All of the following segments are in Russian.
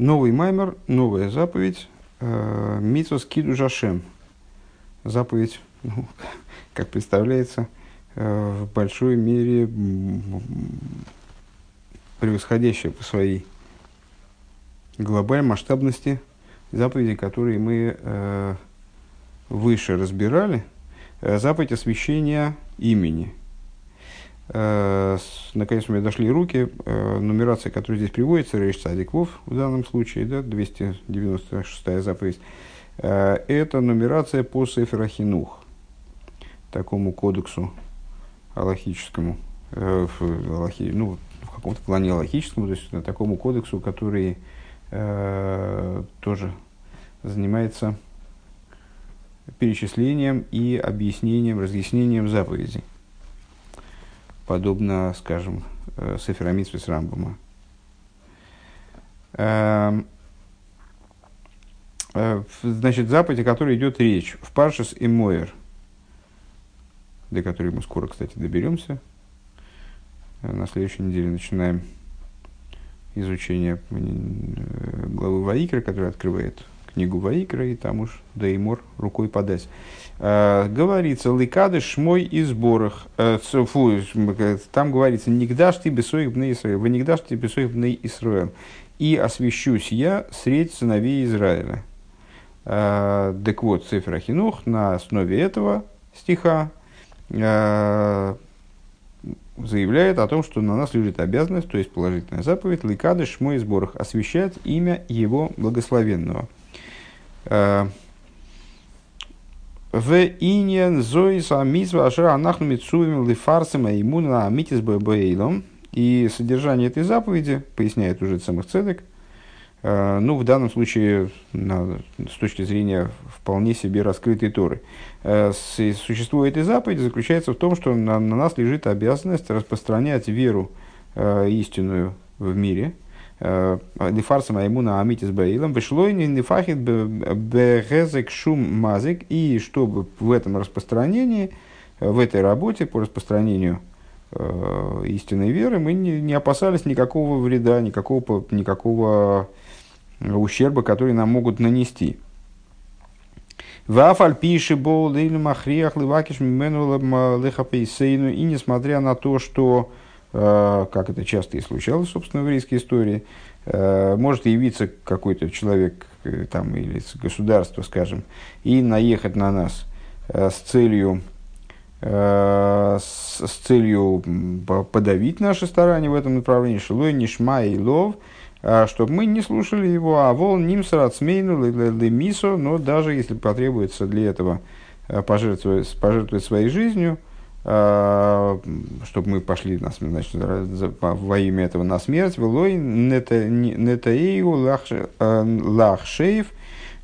Новый маймер, новая заповедь, э, Киду Жашем. Заповедь, ну, как представляется, э, в большой мере превосходящая по своей глобальной масштабности заповеди, которые мы э, выше разбирали. Э, заповедь освящения имени – наконец у меня дошли руки. Э, нумерация, которая здесь приводится, Рейш Цадиквов в данном случае, да, 296 заповедь, э, это нумерация по Сеферахинух, такому кодексу аллахическому, в, аллахи, ну, в каком-то плане аллахическому, то есть такому кодексу, который э, тоже занимается перечислением и объяснением, разъяснением заповедей подобно, скажем, э, Сеферамитсвис Рамбама. Эм, э, значит, заповедь, о которой идет речь, в Паршас и Мойер, до которой мы скоро, кстати, доберемся. Э, на следующей неделе начинаем изучение главы Ваикра, которая открывает книгу Ваикра, и там уж Деймор рукой подать. Э, говорится, ликады шмой и сборах. Э, фу, там говорится, нигдаш ты бесоих бней Исраил, вы нигдаш ты бесоих бней Исраил. И освящусь я средь сыновей Израиля. Э, так вот, цифра Хинух на основе этого стиха заявляет о том, что на нас лежит обязанность, то есть положительная заповедь, ликады шмой и сборах, освящать имя его благословенного. В иньян зоис амитсва ашера анахну митсуем лифарсем аимуна амитис бэбэйлом. И содержание этой заповеди, поясняет уже самых цедек, э, ну, в данном случае, с точки зрения вполне себе раскрытой Торы, э, существо этой заповеди заключается в том, что на, на нас лежит обязанность распространять веру э, истинную в мире – Лифарсом Аймуна Амитис Баилом, Бешлойни Нифахит Бегезек Шум Мазик, и чтобы в этом распространении, в этой работе по распространению э, истинной веры мы не, не опасались никакого вреда, никакого, никакого ущерба, который нам могут нанести. Вафаль пиши бол махриях ливакиш мимену лехапейсейну. И несмотря на то, что Э, как это часто и случалось, собственно, в еврейской истории, э, может явиться какой-то человек э, там, или государство, скажем, и наехать на нас с целью, с целью подавить наши старания в этом направлении, шилой, нишма и лов, чтобы мы не слушали его, а вол нимсар ацмейну мисо, но даже если потребуется для этого пожертвовать, пожертвовать своей жизнью – а, чтобы мы пошли на значит, во имя этого на смерть, велой нетаиу лахшеев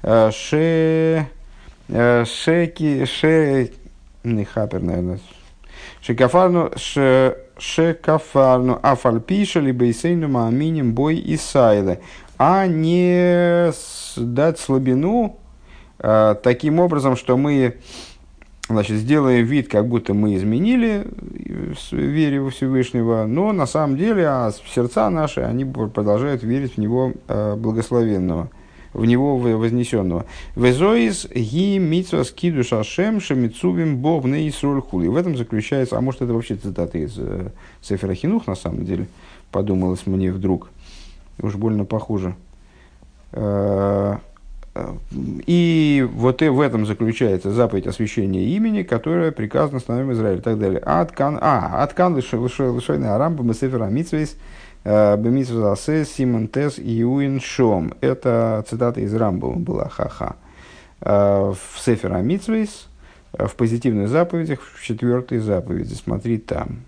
а, ше шеки ше не хапер, наверное, шекафарну шекафарну афальпиша либо исейну мааминим бой и сайлы, а не дать слабину а, таким образом, что мы значит, сделаем вид, как будто мы изменили вере во Всевышнего, но на самом деле а сердца наши, они продолжают верить в Него э, благословенного, в Него вознесенного. Везоис ги митсва скиду шашем шамицувим бог Исроль хули. В этом заключается, а может это вообще цитата из э, Сефера Хинух, на самом деле, подумалось мне вдруг, уж больно похоже. Э, и вот и в этом заключается заповедь освящения имени, которая приказана становим Израилю и так далее. Аткан, а, аткан лишойный арамба бесефера митсвейс э, бемитсвасе симон тес иуин шом. Это цитата из Рамбова была, ха-ха. Э, в сефера митсвейс, в позитивных заповедях, в четвертой заповеди, смотри там.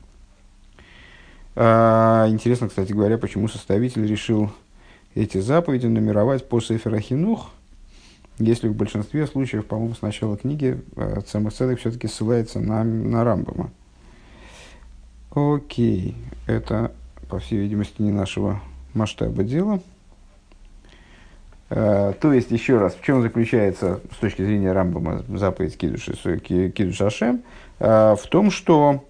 Э, интересно, кстати говоря, почему составитель решил эти заповеди нумеровать по Сефера Хинух – если в большинстве случаев, по-моему, с начала книги э, Цемах все-таки ссылается на, на Рамбама. Окей, это, по всей видимости, не нашего масштаба дела. Uh, то есть, еще раз, в чем заключается с точки зрения Рамбама заповедь Кидуш, Кидуш Ашем? Uh, в том, что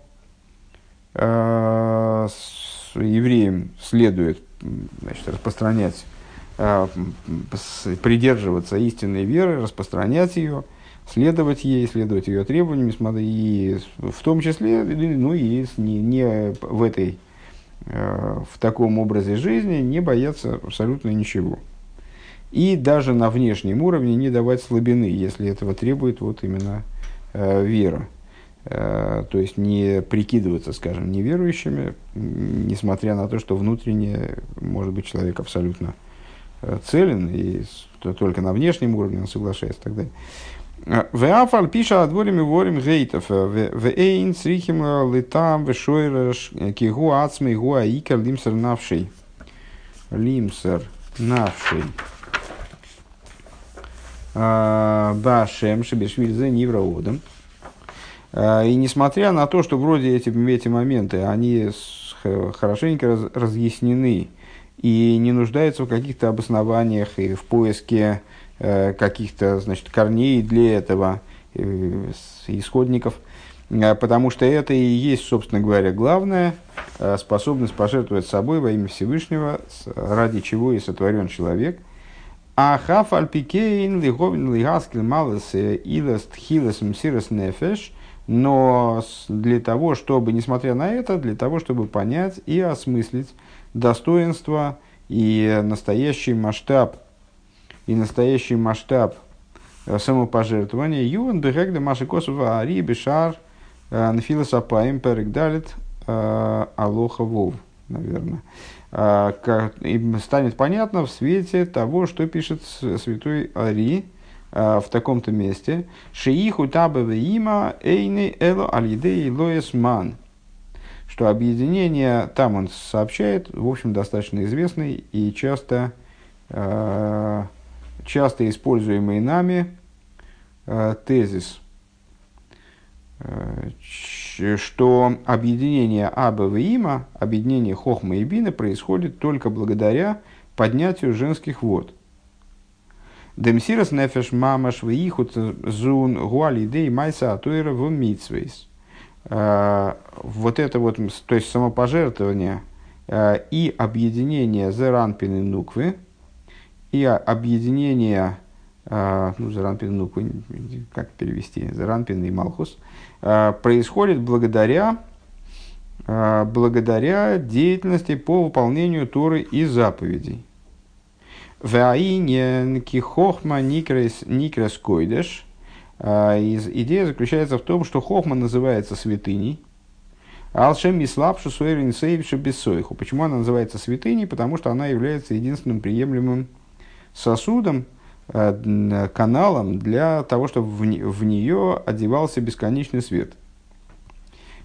uh, евреям следует значит, распространять придерживаться истинной веры, распространять ее, следовать ей, следовать ее требованиям, и в том числе, ну и не, не в этой, в таком образе жизни не бояться абсолютно ничего. И даже на внешнем уровне не давать слабины, если этого требует вот именно э, вера. Э, то есть не прикидываться, скажем, неверующими, несмотря на то, что внутренне может быть человек абсолютно э, целен, и только на внешнем уровне он соглашается и так далее. Э, Веафаль пиша отворим и ворим гейтов. Вейн срихим летам вешойраш кигу ацмей гуа икер лимсер навший. Лимсер навший. Башем Шабишвиль за Нивраодом. И несмотря на то, что вроде эти, эти моменты, они хорошенько раз, разъяснены и не нуждаются в каких-то обоснованиях и в поиске э, каких-то значит, корней для этого, э, исходников, э, потому что это и есть, собственно говоря, главное, способность пожертвовать собой во имя Всевышнего, ради чего и сотворен человек – а хаф альпикейн лиговин лигаскил малес илест хилес мсирес нефеш, но для того, чтобы, несмотря на это, для того, чтобы понять и осмыслить достоинство и настоящий масштаб, и настоящий масштаб э, самопожертвования, юван бегегда маши косова ари бешар э, нфилас апаим перегдалит э, алоха вов, наверное. А, и станет понятно в свете того, что пишет святой Ари а, в таком-то месте. Шииху табаве има эйны эло алидей лоес ман. Что объединение, там он сообщает, в общем, достаточно известный и часто, а, часто используемый нами тезис, что объединение Аба и Има, объединение Хохма и Бина происходит только благодаря поднятию женских вод. Демсирас нефеш мамаш вихут зун гуали дей майса атуэра в митсвейс. А, вот это вот, то есть самопожертвование а, и объединение Зеранпины Нуквы, и объединение, а, ну, Зеранпины Нуквы, как перевести, Зеранпины и Малхус – происходит благодаря, благодаря деятельности по выполнению Торы и заповедей. Ваинен кихохма никрес койдеш. Э, идея заключается в том, что хохма называется святыней, Алшем Ислапшу Суэрин Сейвша Бессойху. Почему она называется святыней? Потому что она является единственным приемлемым сосудом, Э, каналом для того, чтобы в, нее одевался бесконечный свет.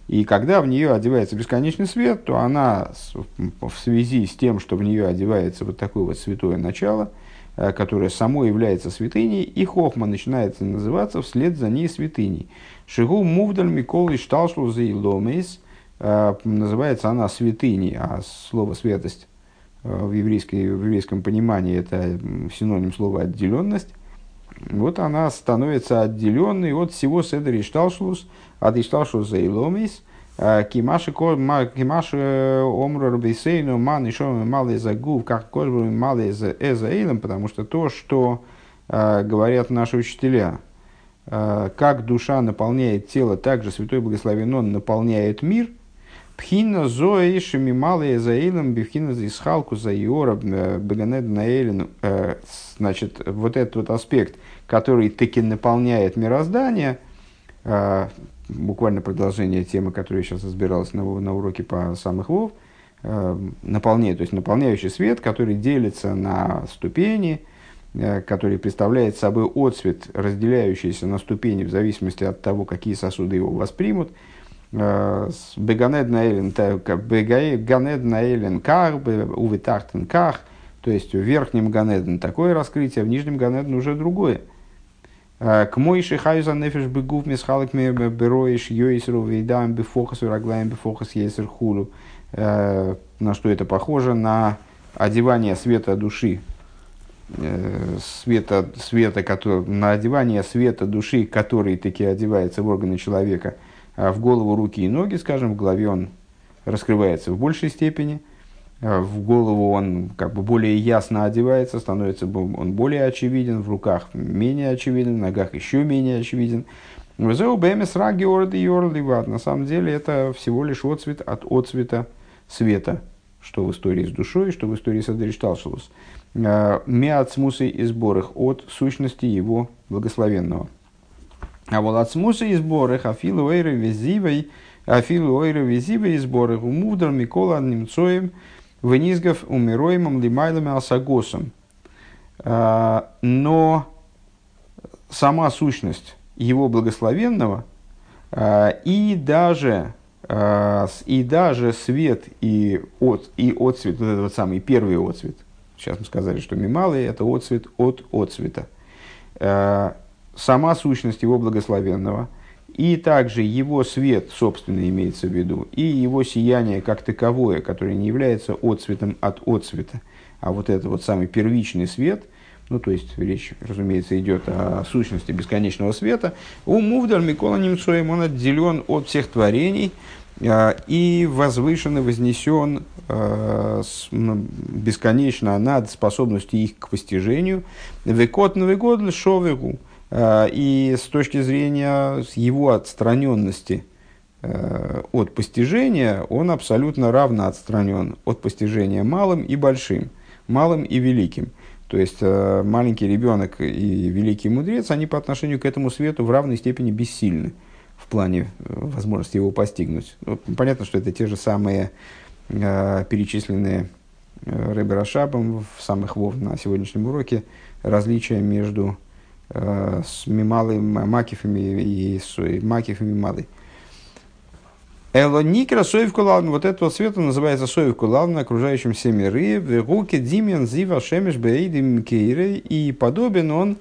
И когда в нее одевается бесконечный свет, то она в связи с тем, что в нее одевается вот такое вот святое начало, которое само является святыней, и хохма начинается называться вслед за ней святыней. Шигу мувдаль микол и шталшлу за э, называется она святыней, а слово святость Э, в, еврейской, в еврейском понимании это синоним слова отделенность, вот она становится отделенной от всего седер ишталшус, от ишталшус за иломис, э, кимаши омру рабисейну ман ишом малый загув, как кожбу малый за эзаилом, потому что то, что э, говорят наши учителя, как душа наполняет тело, так же Святой Благословен Он наполняет мир – Пхина зои шимималые за эйлом, бифхина за исхалку за иора, э, беганед на эйлен. Э, значит, вот этот вот аспект, который таки наполняет мироздание, э, буквально продолжение темы, которая сейчас разбиралась на, на уроке по самых вов, наполняет, то есть наполняющий свет, который делится на ступени, который представляет собой отцвет, разделяющийся на ступени в зависимости от того, какие сосуды его воспримут – Беганед наэлен ках, увитахтен ках, то есть в верхнем Ганеден такое раскрытие, в нижнем Ганеден уже другое. К мойши хайза нефиш бегув мисхалик бероиш йойсру вейдам бифохас ураглаем бифохас ейсер хулу. На что это похоже? На одевание света души света, света который, на одевание света души, который таки одевается в органы человека – а в голову, руки и ноги, скажем, в голове он раскрывается в большей степени, в голову он как бы более ясно одевается, становится он более очевиден, в руках менее очевиден, в ногах еще менее очевиден. На самом деле это всего лишь отцвет от отцвета света, что в истории с душой, что в истории с Адришталшелус. Миацмусы и сборах от сущности его благословенного. А вот от смусы и сборах афилу эйры визивой, афилу эйры визивой и сборах умудр Микола Немцоем – Венизгов умироемым лимайлами асагосом. А, но сама сущность его благословенного а, и даже, а, и даже свет и, от, и отцвет, вот этот самый первый отцвет, сейчас мы сказали, что мималый – это отцвет от отцвета. Сама сущность его благословенного – и также его свет, собственно, имеется в виду, и его сияние как таковое, которое не является отцветом от отцвета, а вот это вот самый первичный свет, ну, то есть речь, разумеется, идет о сущности бесконечного света, у Мувдаль Микола Немцоем он отделен от всех творений а, и возвышен и вознесен а, бесконечно над способностью их к постижению. Векот Новый год шовегу – и с точки зрения его отстраненности э, от постижения, он абсолютно равно отстранен от постижения малым и большим, малым и великим. То есть э, маленький ребенок и великий мудрец, они по отношению к этому свету в равной степени бессильны в плане возможности его постигнуть. Ну, понятно, что это те же самые перечисленные Рэбе Рашабом в самых вов на сегодняшнем уроке различия между Э, с мималой макифами и с макифами мималой. Эло никра соев кулалн, вот этого цвета называется соев кулалн, окружающим все миры, в руке димен зива шемеш бейдим кейры, и подобен он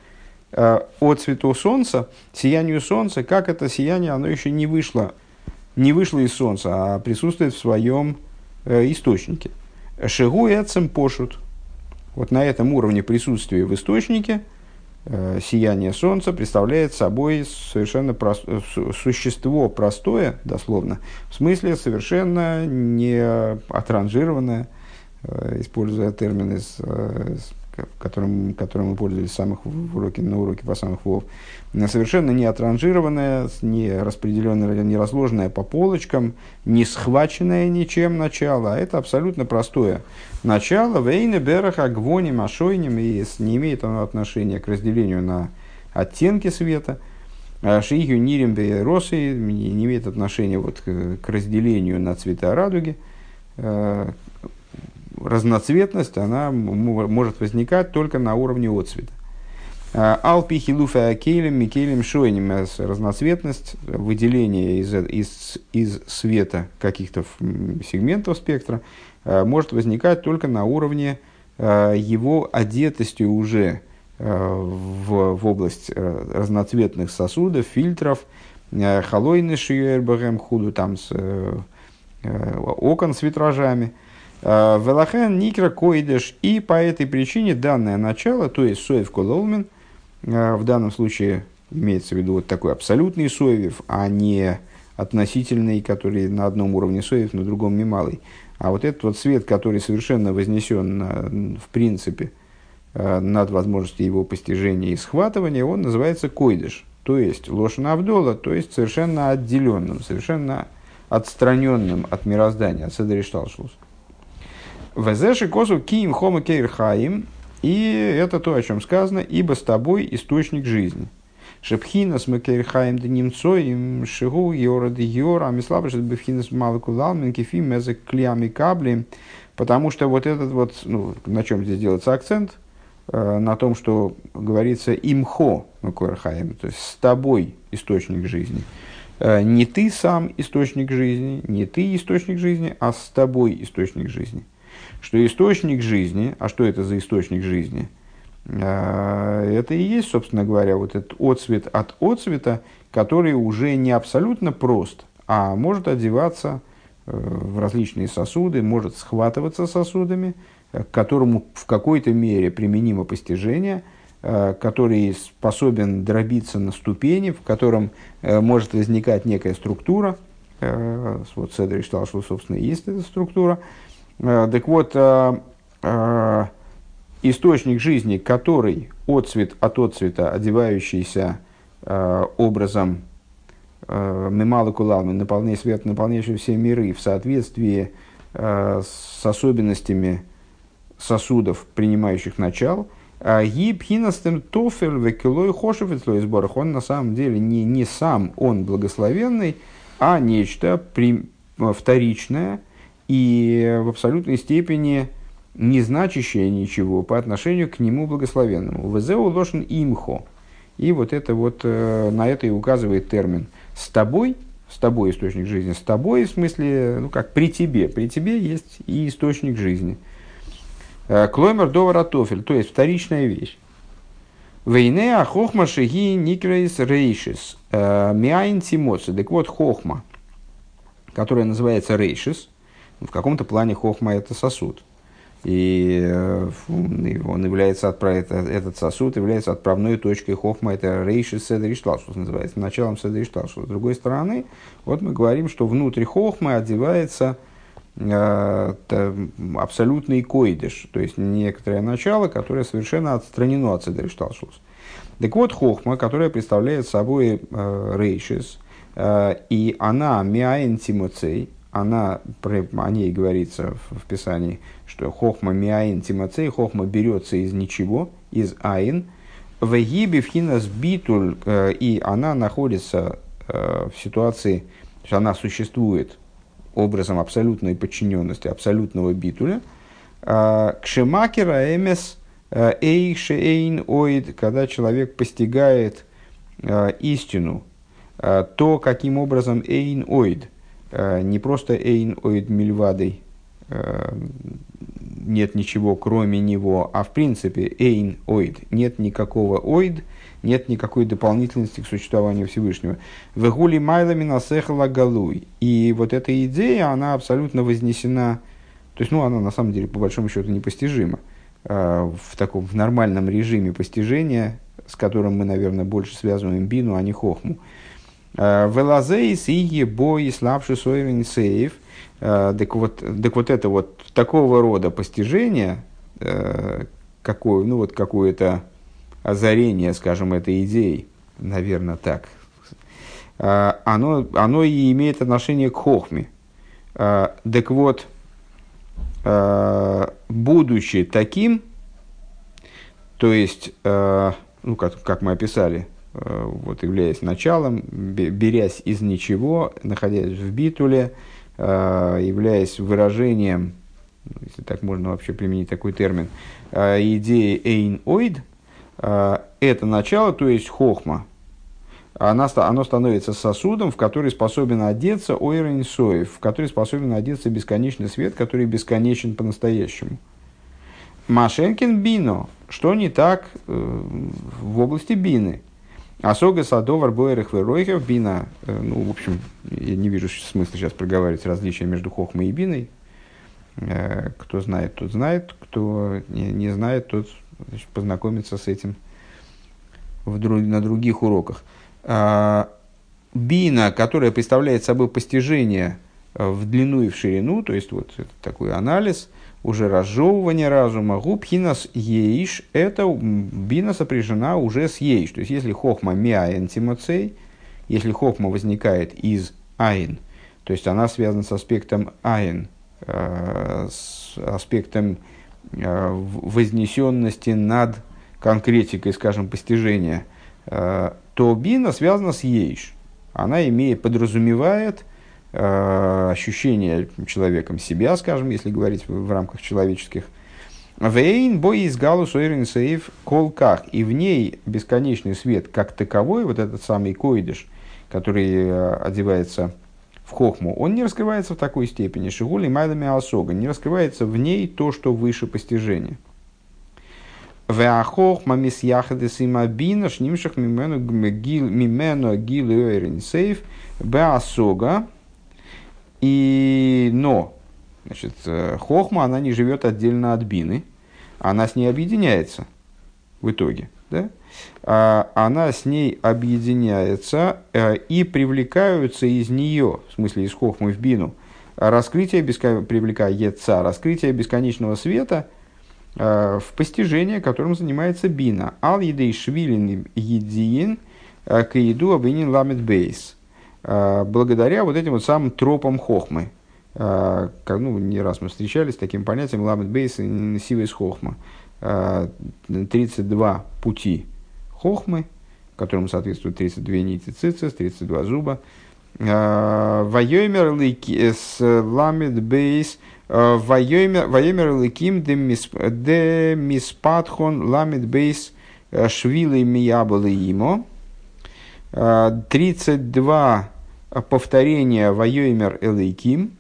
э, от цвету солнца, сиянию солнца, как это сияние, оно еще не вышло, не вышло из солнца, а присутствует в своем э, источнике. Шигу эцем пошут. Вот на этом уровне присутствия в источнике – Э, сияние Солнца представляет собой совершенно прост... существо простое, дословно, в смысле совершенно не отранжированное, э, используя термины, с, э, которым, которым мы пользовались самых в уроке, на уроке по самых вов, совершенно не отранжированное, не распределенное, не разложенное по полочкам, не схваченное ничем начало, а это абсолютно простое начало. Вейна бераха гвоним ашойним, и не имеет оно отношения к разделению на оттенки света. А Шигю нирим росы не имеет отношения вот к, к разделению на цвета радуги. Э, разноцветность, она может возникать только на уровне отцвета. Алпи хилуфа кейлем микелем шойним разноцветность, выделение из, из, из света каких-то сегментов спектра а, может возникать только на уровне его одетости уже в, в область разноцветных сосудов, фильтров, холойный шиербагем худу, там с окон с витражами – Э, Велахен Никра Койдеш. И по этой причине данное начало, то есть Соев Кололмин, э, в данном случае имеется в виду вот такой абсолютный Соевев, а не относительный, который на одном уровне Соев, на другом Мималый. А вот этот вот свет, который совершенно вознесен в принципе над возможностью его постижения и схватывания, он называется койдыш, то есть лошана Авдола, то есть совершенно отделенным, совершенно отстраненным от мироздания, от Седеришталшус. Везеши косу киим хома кейрхаим. И это то, о чем сказано, ибо с тобой источник жизни. Шепхина с макерхаем да немцоем, шигу йора да йора, амислабышет бифхина с малакулалмен, кефим мезек клиами кабли. Потому что вот этот вот, ну, на чем здесь делается акцент, э, на том, что говорится имхо макерхаем, то есть с тобой источник жизни. Э, не ты сам источник жизни, не ты источник жизни, а с тобой источник жизни что источник жизни, а что это за источник жизни? А, это и есть, собственно говоря, вот этот отцвет от отцвета, который уже не абсолютно прост, а может одеваться э, в различные сосуды, может схватываться сосудами, к которому в какой-то мере применимо постижение, э, который способен дробиться на ступени, в котором э, может возникать некая структура. Вот Седри считал, что, собственно, есть эта структура – Так вот, источник жизни, который отцвет от отцвета, одевающийся образом Мемалы Кулами, наполняя свет, наполняющий все миры в соответствии с особенностями сосудов, принимающих начал – Гибхинастем тофель векилой хошев сборах. Он на самом деле не, не сам он благословенный, а нечто при, вторичное и в абсолютной степени не значащее ничего по отношению к нему благословенному. Везеу лошен имхо. И вот это вот, э, на это и указывает термин. С тобой, с тобой источник жизни, с тобой в смысле, ну как при тебе, при тебе есть и источник жизни – Э, Клоймер довара тофель, то есть вторичная вещь. Вейне а хохма шиги никрейс рейшис. Э, Миайн тимоци. Так вот, хохма, которая называется рейшис, в каком-то плане хохма это сосуд. И э, он является этот сосуд является отправной точкой хохма, это рейшис седришталшус называется, началом седришталшус. С другой стороны, вот мы говорим, что внутри хохмы одевается Э, абсолютный койдыш, то есть некоторое начало, которое совершенно отстранено от Седришталшус. Так вот, хохма, которая представляет собой э, рейшис, э, и она миаин она, о ней говорится в, в Писании, что хохма миаин тимоцей, хохма берется из ничего, из айн, в егибе вхинас битуль, э, и она находится э, в ситуации, то есть она существует образом абсолютной подчиненности, абсолютного битуля, а, кшемакера эмес эй шейн оид, когда человек постигает истину, то, каким образом эйн оид, не просто эйн оид мильвадой, нет ничего кроме него, а в принципе эйн оид, нет никакого оид, нет никакой дополнительности к существованию Всевышнего. Вегули майлами насехала галуй. И вот эта идея, она абсолютно вознесена, то есть, ну, она на самом деле, по большому счету, непостижима. Э, в таком в нормальном режиме постижения, с которым мы, наверное, больше связываем бину, а не хохму. Э, Велазейс и ебо и слабший сойрен сейф. Э, так вот, так вот это вот такого рода постижение, какое, ну вот какое-то озарение, скажем, этой идеей, наверное, так, оно, оно и имеет отношение к хохме. Так вот, будучи таким, то есть, ну, как, как мы описали, вот, являясь началом, берясь из ничего, находясь в битуле, являясь выражением, если так можно вообще применить такой термин, идеи эйн-оид – а, это начало, то есть хохма, она, оно становится сосудом, в который способен одеться ойрен соев, в который способен одеться бесконечный свет, который бесконечен по-настоящему. Машенкин бино, что не так э, в области бины. Асога садовар боерых веройхев бина, э, ну, в общем, я не вижу смысла сейчас проговаривать различия между хохмой и биной. Э, кто знает, тот знает, кто не, знает, тот значит, познакомиться с этим в, на других уроках. А, бина, которая представляет собой постижение э, в длину и в ширину, то есть вот такой анализ, уже разжевывание разума, губхинас еиш, это бина сопряжена уже с еиш. То есть если хохма миаен тимоцей, если хохма возникает из айн, то есть она связана с аспектом айн, э, с аспектом Э, вознесенности над конкретикой, скажем, постижения, э, то бина связана с ейш. Она имеет, подразумевает ощущение человеком себя, скажем, если говорить в, в рамках человеческих. Вейн бой из галус сейф колках. И в ней бесконечный свет как таковой, вот этот самый койдыш, который одевается хохму, он не раскрывается в такой степени. Шигули майлами осога. Не раскрывается в ней то, что выше постижения. Веахохма мис яхадес имабина шнимшах мимену гил сейф беасога. И но, значит, э, хохма, она не живет отдельно от бины, она с ней объединяется в итоге. Да? А, она с ней объединяется э, и привлекаются из нее, в смысле из хохмы в бину, раскрытие, беско... привлекается раскрытие бесконечного света э, в постижение, которым занимается бина. Ал едей швилин едиин э, каиду абинин ламет бейс. Э, благодаря вот этим вот самым тропам хохмы. Э, как, ну, не раз мы встречались с таким понятием ламет бейс и сивейс хохма. 32 пути хохмы, которым соответствуют 32 нити цицис, 32 зуба, Вайомер с ламит бейс. Вайомер ликим де миспатхон ламит бейс швилы миябалы имо. 32 повторения Вайомер элейким,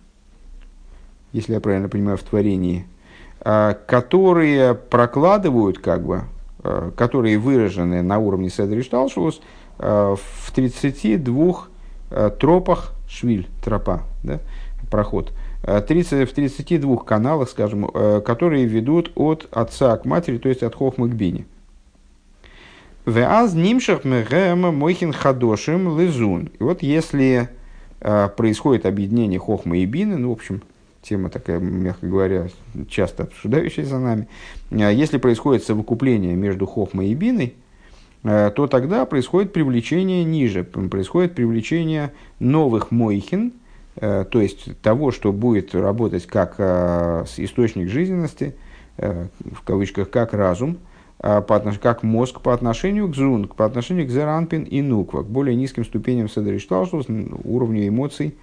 если я правильно понимаю, в творении, которые прокладывают, как бы, которые выражены на уровне Седри Шталшулус в 32 Э, тропах, швиль, тропа, да, проход, 30, э, в 32 каналах, скажем, э, которые ведут от отца к матери, то есть от хохмы к бине. Веаз нимшах мегема мойхин хадошим лизун. И вот если происходит объединение хохмы и бины, ну, в общем, тема такая, мягко говоря, часто обсуждающаяся нами, если происходит совокупление между хохмой и биной, Э, то тогда происходит привлечение ниже, происходит привлечение новых мойхин, э, то есть того, что будет работать как э, источник жизненности, в кавычках, как разум, по отнош... как мозг по отношению к зунг, по отношению к зеранпин и нуква, к более низким ступеням седришталшус, уровню эмоций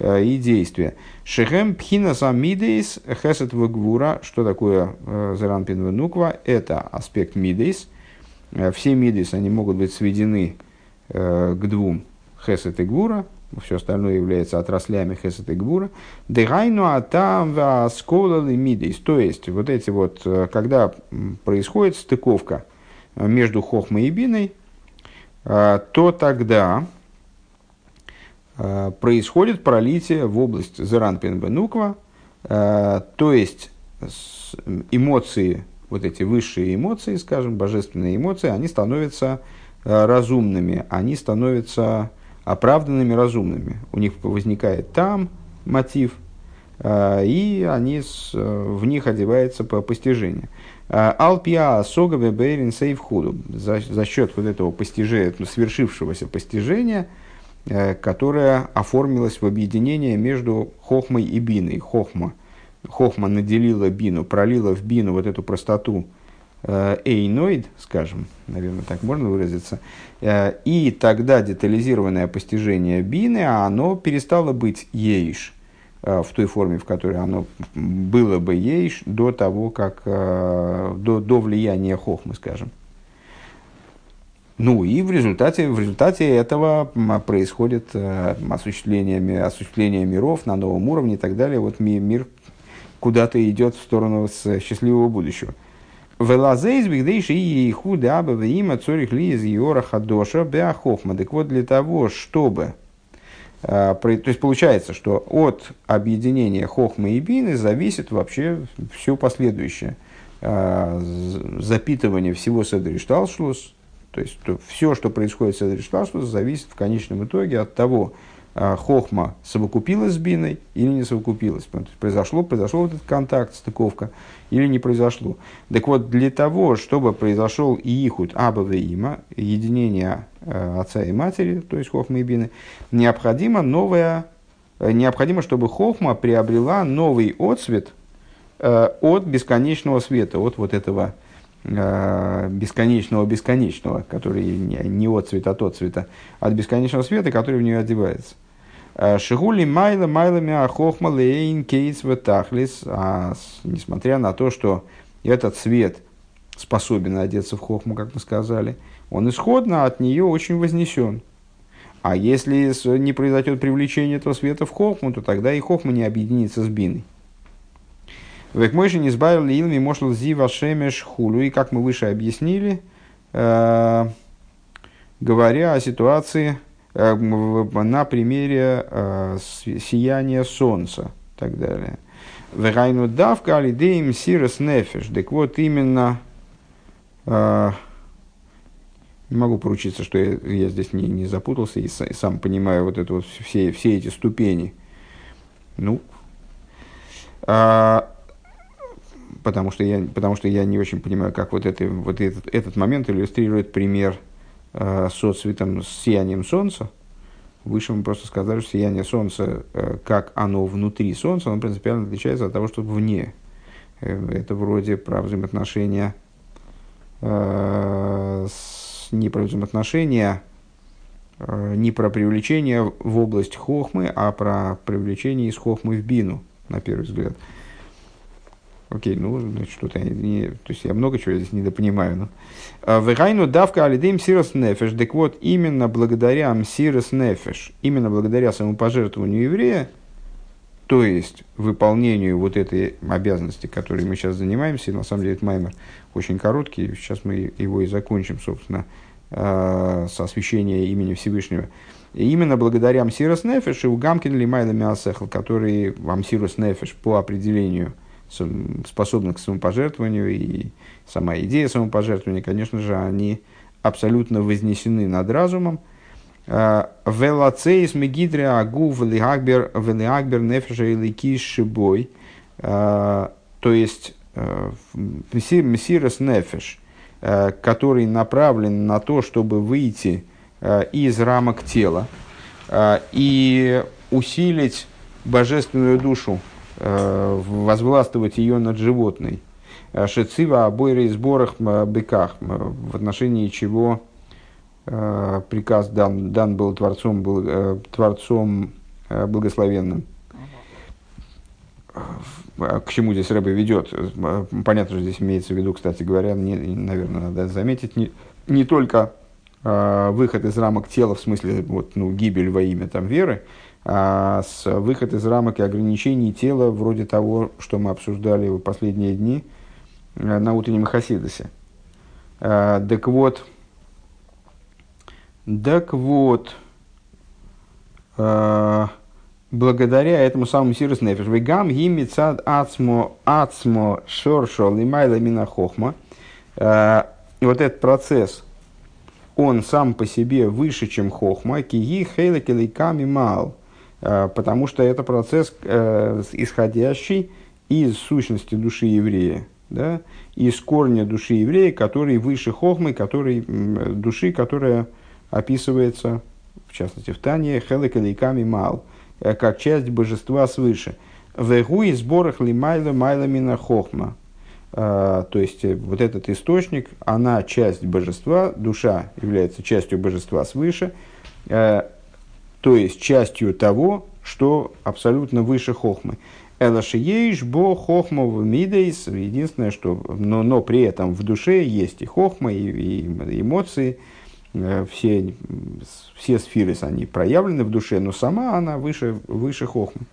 и действия. Шехем пхина самидейс хесет вагвура, что такое зеранпин и нуква, это аспект мидейс – Э, все мидис, они могут быть сведены э, к двум хесет и гвура, все остальное является отраслями хесет и гвура. Дегайну атам мидис. То есть, вот эти вот, э, когда происходит стыковка между хохмой и биной, то тогда происходит пролитие в область Зеранпин Бенуква, то есть эмоции вот эти высшие эмоции, скажем, божественные эмоции, они становятся э, разумными, они становятся оправданными разумными. У них возникает там мотив, э, и они с, э, в них одевается по постижению. Алпиа согаве бейрин сейв худу. За, за счет вот этого постижения, свершившегося постижения, которое оформилось в объединение между хохмой и биной. Хохма – Хохма наделила бину, пролила в бину вот эту простоту э, эйноид, скажем, наверное, так можно выразиться, э, и тогда детализированное постижение бины, а оно перестало быть ейш э, в той форме, в которой оно было бы ейш до того, как, до, до влияния хохмы, скажем. Ну и в результате, в результате этого происходит осуществление, осуществление миров на новом уровне и так далее. Вот мир куда-то идет в сторону счастливого будущего. Велазейс бигдейши и худа има цорих ли из Йора Хадоша Беахохма. Так вот, для того, чтобы... А, то есть получается, что от объединения Хохмы и Бины зависит вообще все последующее. А, запитывание всего Седришталшлус, то есть все, что происходит в Седришталшлус, зависит в конечном итоге от того, хохма совокупилась с биной или не совокупилась. Произошло, произошел этот контакт, стыковка или не произошло. Так вот, для того, чтобы произошел иихуд абаве има, единение э, отца и матери, то есть хохма и бины, необходимо новое, э, необходимо, чтобы хохма приобрела новый отцвет э, от бесконечного света, от вот этого бесконечного бесконечного, который не от цвета, а от цвета, от бесконечного света, который в нее одевается. Э, Шигули майла майлами ахохма лейн кейс ветахлис. А несмотря на то, что этот цвет способен одеться в хохму, как мы сказали, он исходно от нее очень вознесен. А если не произойдет привлечение этого света в хохму, то тогда и хохма не объединится с биной. Век мойши не избавил илми мошл зива шемеш хулу. И как мы выше объяснили, э, говоря о ситуации, на примере э, сияния солнца и так далее. Вегайну давка алидеем сирос нефеш. Так вот, именно э, не могу поручиться, что я, я здесь не, не запутался и, и сам понимаю вот это вот все, все эти ступени. Ну, А, потому, что я, потому что я не очень понимаю, как вот, это, вот этот, этот момент иллюстрирует пример э, с отцветом, с сиянием солнца. Выше мы просто сказали, что сияние солнца, э, как оно внутри солнца, оно принципиально отличается от того, что вне. Э, это вроде про взаимоотношения, не про взаимоотношения, не про привлечение в область хохмы, а про привлечение из хохмы в бину, на первый взгляд. Окей, ну, значит, что-то не... То есть, я много чего здесь недопонимаю. Но... А, Вегайну давка алидейм сирос нефеш. Так вот, именно благодаря мсирос нефеш, именно благодаря самопожертвованию еврея, то есть выполнению вот этой обязанности, которой мы сейчас занимаемся, на самом деле это маймер очень короткий, сейчас мы его и закончим, собственно, а, с освящения имени Всевышнего. И именно благодаря Мсирос Нефеш и у Гамкин Лимайла Миасехл, который Амсирос Нефеш по определению – способны к самопожертвованию, и сама идея самопожертвования, конечно же, они абсолютно вознесены над разумом. А, Велацеис мегидре агу велиагбер велиагбер нефеша или кишибой. А, то есть, э, мессирос нефеш, э, который направлен на то, чтобы выйти э, из рамок тела и усилить божественную душу Э, возвластвовать ее над животной. Э, Шецива обойры сборах быках, в отношении чего э, приказ дан, дан был Творцом, был, Творцом благословенным. К чему здесь Рэбе ведет? Понятно, что здесь имеется в виду, кстати говоря, не, наверное, надо заметить, не, не только выход из рамок тела, в смысле вот, ну, гибель во имя там, веры, с выход из рамок и ограничений тела, вроде того, что мы обсуждали в последние дни э, на утреннем Хасидосе. А, так вот, так вот, а, благодаря этому самому Сирус Нефиш, вегам гими цад ацмо ацмо шоршо лимайла мина хохма, а, вот этот процесс, он сам по себе выше, чем хохма, киги хейла киликами мал – потому что это процесс, э, исходящий из сущности души еврея, да, из корня души еврея, который выше хохмы, который, души, которая описывается, в частности, в Тане, хелекалейками мал, э, как часть божества свыше. Вегу и сборах ли майла майла мина хохма. То есть, вот этот источник, она часть божества, душа является частью божества свыше, то есть частью того, что абсолютно выше хохмы. Элашиеиш бо хохма в мидейс. Единственное, что, но, но при этом в душе есть и хохма, и, и эмоции, э, все, все сферы, они проявлены в душе, но сама она выше, выше хохмы.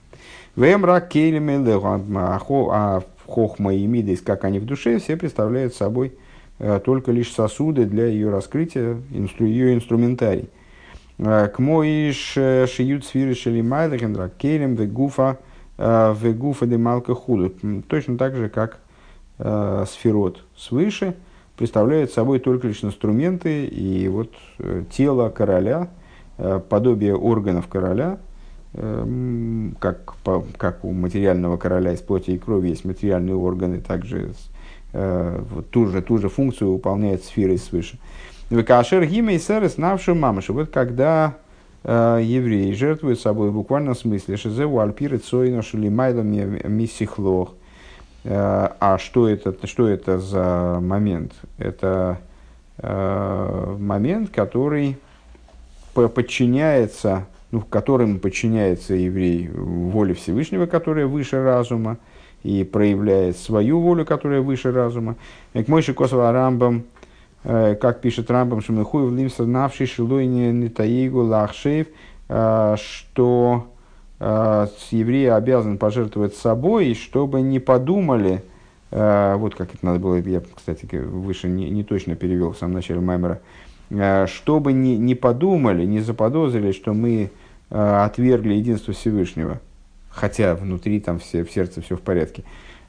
Вемра кейлеме а, а хохма и мидейс, как они в душе, все представляют собой э, только лишь сосуды для ее раскрытия, ее инструментарий. Э, к моиш э, шиют сфиры шелимайда гендра кейлем вегуфа э, вегуфа де малка худу. Точно так же, как сферот свыше представляет собой только лишь инструменты и вот тело короля, подобие органов короля, как, как у материального короля из плоти и крови есть материальные органы, также ту же, ту же функцию выполняет сферы свыше. Векашер гиме и серес навшим мамышу. Вот когда э, евреи жертвуют собой в буквальном смысле, шизеву альпиры цойно шулимайла миссихлох. Э, а что это, что это за момент? Это э, момент, который подчиняется, ну, которым подчиняется еврей воле Всевышнего, которая выше разума, и проявляет свою волю, которая выше разума. К Мойши Косова Рамбам как пишет Рамбам Шамихуй, в Лимса навший шилой не таигу лахшеев, э, что э, евреи обязан пожертвовать собой, чтобы не подумали, вот как это надо было, я, кстати, выше не, не точно перевел в самом начале Маймера, чтобы не, не подумали, не заподозрили, что мы отвергли единство Всевышнего, хотя внутри там все, в сердце все в порядке.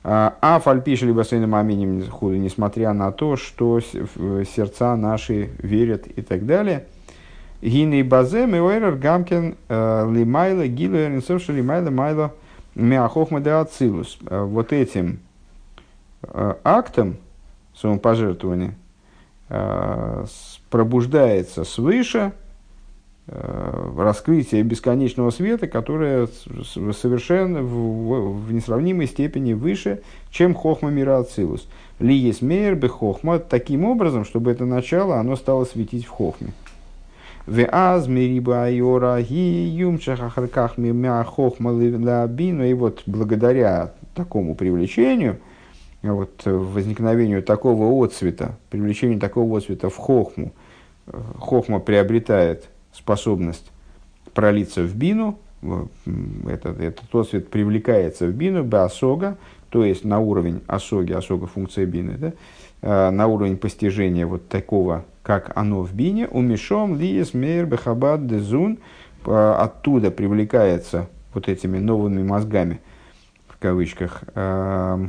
А фальпиши либо сейном аминим худу, несмотря на то, что сердца наши верят и так далее. Гины базе меуэрер гамкен э, лимайла гилу эрнсовши лимайла майла Мяхохма де Ацилус. Вот этим актом самопожертвования пробуждается свыше раскрытие бесконечного света, которое совершенно в, в несравнимой степени выше, чем хохма мира Ацилус. Ли есть мейер бы хохма таким образом, чтобы это начало оно стало светить в хохме. Веаз мириба айора юмчахахарках мимя хохма лабину. И вот благодаря такому привлечению, вот возникновению такого отцвета, привлечению такого отцвета в хохму, э, хохма приобретает способность пролиться в бину, этот, этот отцвет привлекается в бину, беосога, то есть на уровень осоги, осога функция бины, да, э, на уровень постижения вот такого, как оно в бине, умешом лиес мейр бехабад дезун, оттуда привлекается вот этими новыми мозгами, в кавычках, э,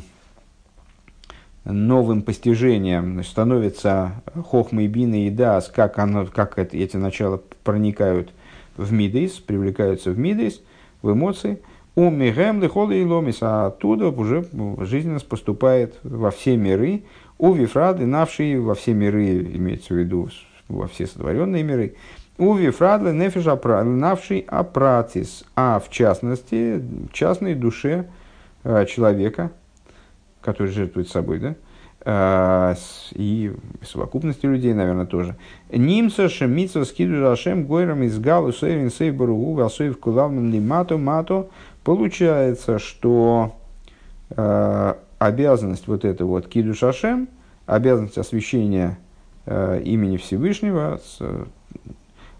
новым постижением становится хохма и бина и дас, как, оно, как это, эти начала проникают в мидейс, привлекаются в мидейс, в эмоции – у Мигем Лехола и Ломис, а оттуда уже жизненность поступает во все миры. У Вифрады, навшие во все миры, имеется в виду во все сотворенные миры. У Вифрады нефиш навший апратис, а в частности, частной душе э, человека, который жертвует собой, да, э, и совокупности людей, наверное, тоже. Нимса шемитса скиду рашем гойрам из галу сейвин сейв баругу васоев кулавман лимато мато Получается, что э, обязанность вот эта вот киду шашем, обязанность освящения э, имени Всевышнего, с,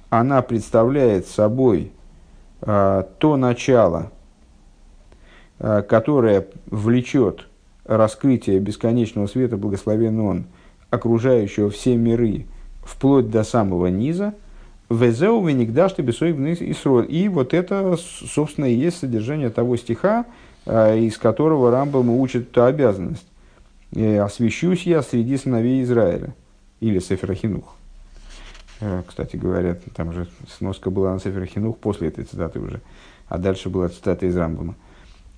она представляет собой э, то начало, э, которое влечет раскрытие бесконечного света, благословен он, окружающего все миры, вплоть до самого низа – Везеу венигдаш ты Исроль. И вот это, собственно, и есть содержание того стиха, э, из которого Рамбам учит эту обязанность. «Э, «Освящусь я среди сыновей Израиля». Или Сеферахинух. Э, кстати говоря, там же сноска была на Сеферахинух после этой цитаты уже. А дальше была цитата из Рамбама.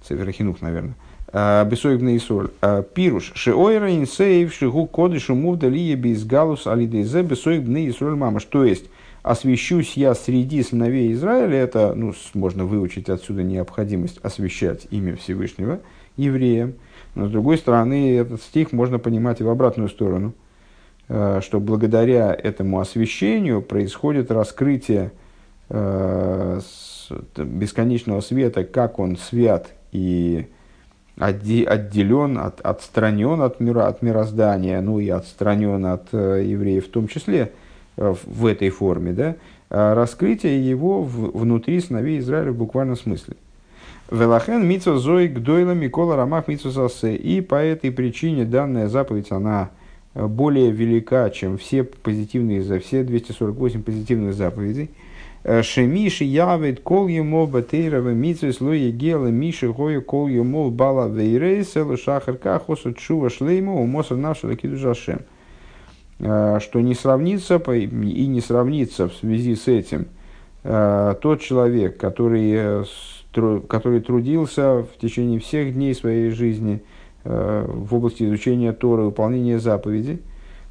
Сеферахинух, наверное. Бесоев Исоль. Пируш. Шеойра инсеев шигу кодышу мувда лия безгалус алидезе бесоев Исоль мама. Что есть, освящусь я среди сыновей Израиля, это, ну, можно выучить отсюда необходимость освящать имя Всевышнего евреям. Но, с другой стороны, этот стих можно понимать и в обратную сторону, э, что благодаря этому освящению происходит раскрытие э, бесконечного света, как он свят и отделен, от, отстранен от, мира, от мироздания, ну и отстранен от э, евреев в том числе – Э, в этой форме, да, а раскрытие его в, внутри сыновей Израиля в буквальном смысле. Велахен митсо зои гдойла микола рамах митсо засе. И по этой причине данная заповедь, она э, более велика, чем все позитивные, за все 248 позитивных заповедей. Э, Шемиши явит кол ему батейрова митсо слои гела миши гою кол ему бала вейрейса шахарка хосу чува шлейму умоса нашу лакиду жашем. Э, что не сравнится и не сравнится в связи с этим э, тот человек, который, который трудился в течение всех дней своей жизни в области изучения Тора, выполнения заповедей,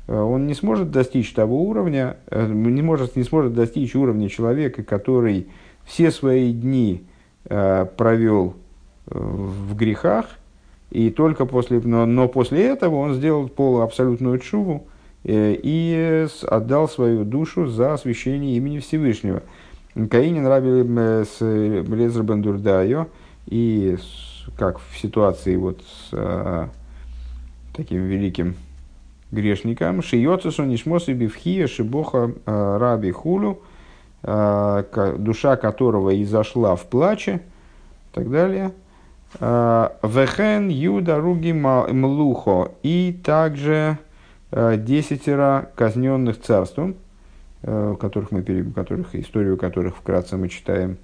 он не сможет достичь того уровня, не, может, не сможет достичь уровня человека, который все свои дни провел в грехах, и только после, но, но после этого он сделал полуабсолютную чуву, Э, и отдал свою душу за освящение имени Всевышнего. Каинин раби э, с Лезер Бендурдайо, и как в ситуации вот с таким великим грешником, Шиоцесу Нишмосы Бифхия Шибоха а, Раби Хулю, а, душа которого изошла в плаче, и так далее. Вехен Юда Руги Млухо, и также Э, десятеро казненных царством, э, которых мы, которых, историю которых вкратце мы читаем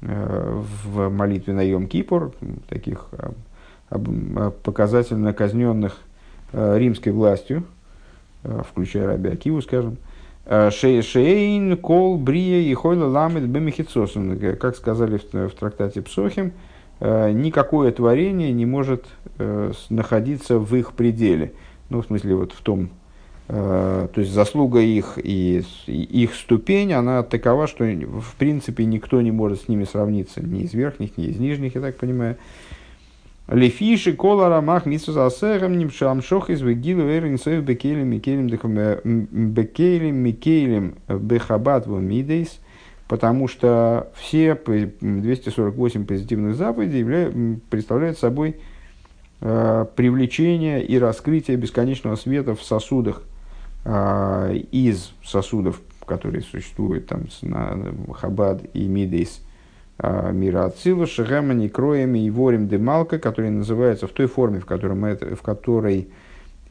э, в молитве на Йом Кипур, таких показательно казненных римской властью, включая Раби Акиву, скажем, Шейн, Кол, Брия и Хойла Ламед Бемихицосун, как сказали в, в трактате Псохим, никакое творение не может находиться в их пределе. Ну, в смысле, вот в том, то есть заслуга их и их ступень, она такова, что в принципе никто не может с ними сравниться, ни из верхних, ни из нижних, я так понимаю. Лефиши кола рамах митсу засерам ним шамшох из вегилу эрин соев бекелем микелем бекелем микелем бехабат мидейс, потому что все 248 позитивных заповедей являют, представляют собой э, привлечение и раскрытие бесконечного света в сосудах э, из сосудов, которые существуют там на Хабад и Мидейс – мира. Ацилу, Шехема, Кроями и Ворим Демалка, которые называются в той форме, в которой, это, в которой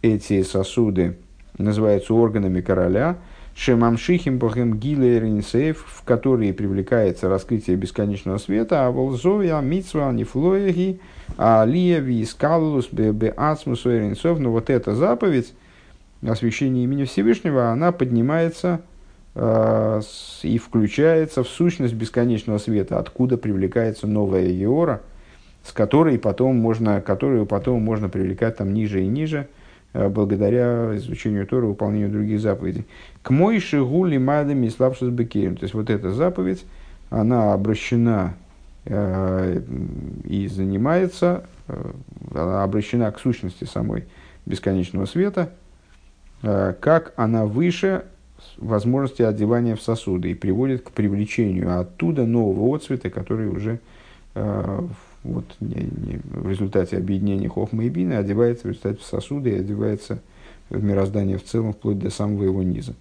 эти сосуды называются органами короля, Шемамшихим Бахем Гилеринсеев, в которые привлекается раскрытие бесконечного света, а Волзовия, Мицва, Нифлоеги, Алия, Вискалус, Бебе Ацмус, но вот эта заповедь, освящение имени Всевышнего, она поднимается и включается в сущность бесконечного света, откуда привлекается новая Еора, с которой потом можно, которую потом можно привлекать там ниже и ниже, э, благодаря изучению Тора, выполнению других заповедей. К мой шигули мадами слабшус бекерим. То есть вот эта заповедь, она обращена э, и занимается, э, она обращена к сущности самой бесконечного света, э, как она выше возможности одевания в сосуды и приводит к привлечению оттуда нового отцвета, который уже э, вот, не, не, в результате объединения Хохма и Бина одевается в результате в сосуды и одевается в мироздание в целом, вплоть до самого его низа.